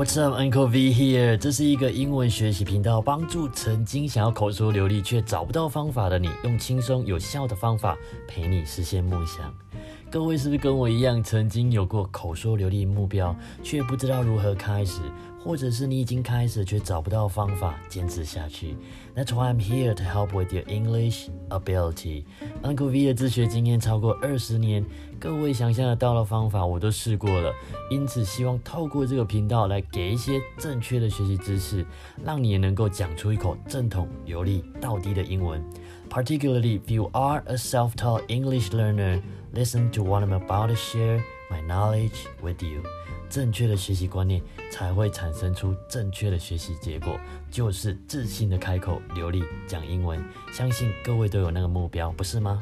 What's up, Uncle V here？这是一个英文学习频道，帮助曾经想要口说流利却找不到方法的你，用轻松有效的方法陪你实现梦想。各位是不是跟我一样，曾经有过口说流利目标，却不知道如何开始？或者是你已经开始却找不到方法坚持下去？That's why I'm here to help with your English ability. Uncle V 的自学经验超过二十年，各位想象得到的方法我都试过了，因此希望透过这个频道来给一些正确的学习知识，让你也能够讲出一口正统、流利、到底的英文。Particularly if you are a self-taught English learner, listen to what I'm about to share my knowledge with you. 正确的学习观念才会产生出正确的学习结果，就是自信的开口流利讲英文。相信各位都有那个目标，不是吗？